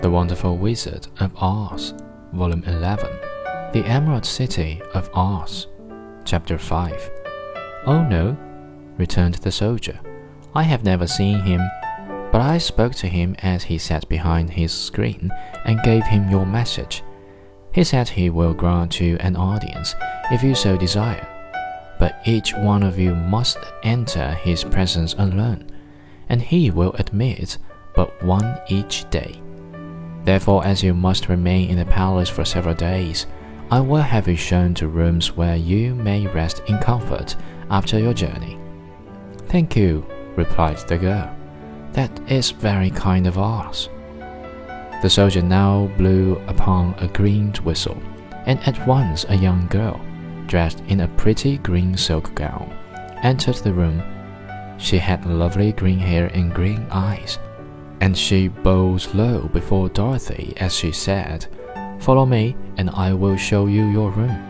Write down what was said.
The Wonderful Wizard of Oz, Volume 11, The Emerald City of Oz, Chapter 5. Oh no, returned the soldier. I have never seen him, but I spoke to him as he sat behind his screen and gave him your message. He said he will grant you an audience if you so desire, each one of you must enter his presence alone, and he will admit but one each day. Therefore, as you must remain in the palace for several days, I will have you shown to rooms where you may rest in comfort after your journey. Thank you, replied the girl. That is very kind of Oz. The soldier now blew upon a green whistle, and at once a young girl, dressed in a pretty green silk gown, entered the room. She had lovely green hair and green eyes and she bowed low before Dorothy as she said, Follow me, and I will show you your room.